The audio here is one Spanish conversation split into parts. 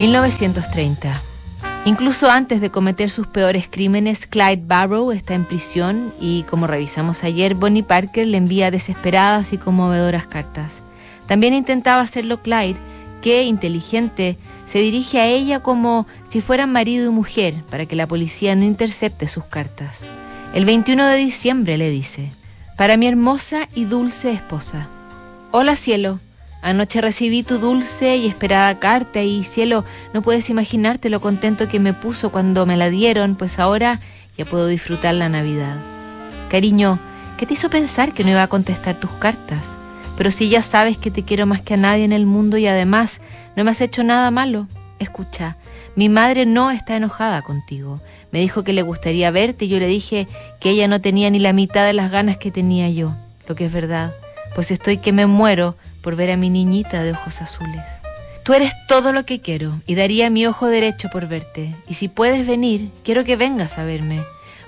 1930. Incluso antes de cometer sus peores crímenes, Clyde Barrow está en prisión y, como revisamos ayer, Bonnie Parker le envía desesperadas y conmovedoras cartas. También intentaba hacerlo Clyde, que, inteligente, se dirige a ella como si fueran marido y mujer para que la policía no intercepte sus cartas. El 21 de diciembre le dice, para mi hermosa y dulce esposa. Hola cielo, Anoche recibí tu dulce y esperada carta y cielo, no puedes imaginarte lo contento que me puso cuando me la dieron, pues ahora ya puedo disfrutar la Navidad. Cariño, ¿qué te hizo pensar que no iba a contestar tus cartas? Pero si ya sabes que te quiero más que a nadie en el mundo y además no me has hecho nada malo, escucha, mi madre no está enojada contigo. Me dijo que le gustaría verte y yo le dije que ella no tenía ni la mitad de las ganas que tenía yo, lo que es verdad, pues estoy que me muero por ver a mi niñita de ojos azules. Tú eres todo lo que quiero y daría mi ojo derecho por verte. Y si puedes venir, quiero que vengas a verme.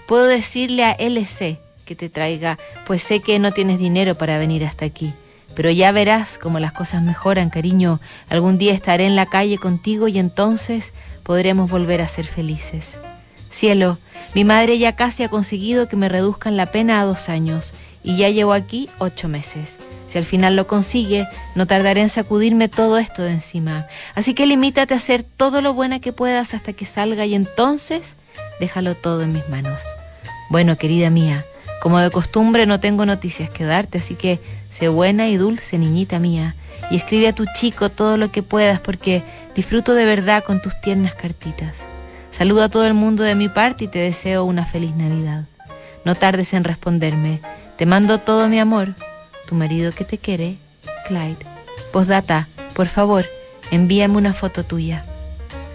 Puedo decirle a LC que te traiga, pues sé que no tienes dinero para venir hasta aquí. Pero ya verás cómo las cosas mejoran, cariño. Algún día estaré en la calle contigo y entonces podremos volver a ser felices. Cielo, mi madre ya casi ha conseguido que me reduzcan la pena a dos años y ya llevo aquí ocho meses. Si al final lo consigue, no tardaré en sacudirme todo esto de encima. Así que limítate a hacer todo lo buena que puedas hasta que salga y entonces déjalo todo en mis manos. Bueno, querida mía, como de costumbre no tengo noticias que darte, así que sé buena y dulce, niñita mía, y escribe a tu chico todo lo que puedas porque disfruto de verdad con tus tiernas cartitas. Saludo a todo el mundo de mi parte y te deseo una feliz Navidad. No tardes en responderme. Te mando todo mi amor tu marido que te quiere, Clyde. Postdata, por favor, envíame una foto tuya.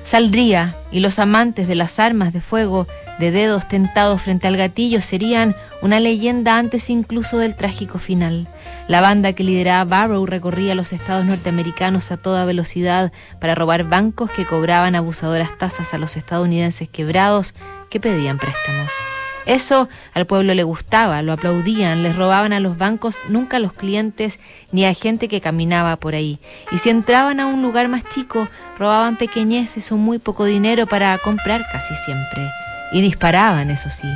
Saldría y los amantes de las armas de fuego de dedos tentados frente al gatillo serían una leyenda antes incluso del trágico final. La banda que lideraba Barrow recorría los estados norteamericanos a toda velocidad para robar bancos que cobraban abusadoras tasas a los estadounidenses quebrados que pedían préstamos. Eso al pueblo le gustaba, lo aplaudían, les robaban a los bancos, nunca a los clientes ni a gente que caminaba por ahí. Y si entraban a un lugar más chico, robaban pequeñeces o muy poco dinero para comprar casi siempre. Y disparaban, eso sí.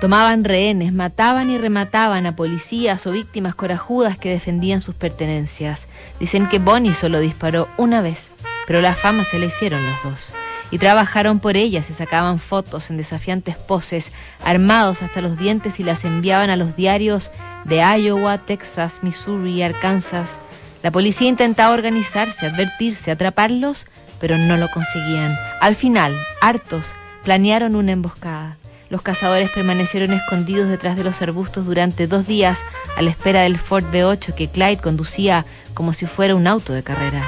Tomaban rehenes, mataban y remataban a policías o víctimas corajudas que defendían sus pertenencias. Dicen que Bonnie solo disparó una vez, pero la fama se le hicieron los dos y trabajaron por ellas, se sacaban fotos en desafiantes poses, armados hasta los dientes y las enviaban a los diarios de Iowa, Texas, Missouri y Arkansas. La policía intentaba organizarse, advertirse, atraparlos, pero no lo conseguían. Al final, hartos, planearon una emboscada. Los cazadores permanecieron escondidos detrás de los arbustos durante dos días a la espera del Ford B8 que Clyde conducía como si fuera un auto de carrera.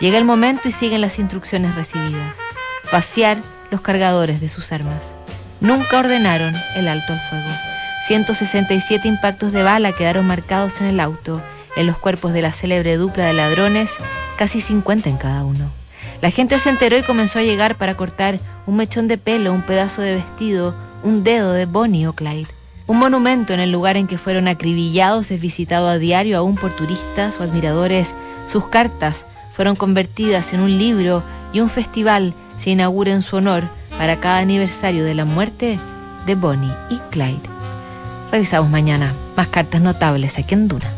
Llega el momento y siguen las instrucciones recibidas vaciar los cargadores de sus armas. Nunca ordenaron el alto al fuego. 167 impactos de bala quedaron marcados en el auto, en los cuerpos de la célebre dupla de ladrones, casi 50 en cada uno. La gente se enteró y comenzó a llegar para cortar un mechón de pelo, un pedazo de vestido, un dedo de Bonnie o Clyde. Un monumento en el lugar en que fueron acribillados es visitado a diario aún por turistas o admiradores. Sus cartas fueron convertidas en un libro y un festival se inaugura en su honor para cada aniversario de la muerte de Bonnie y Clyde. Revisamos mañana más cartas notables aquí en Duna.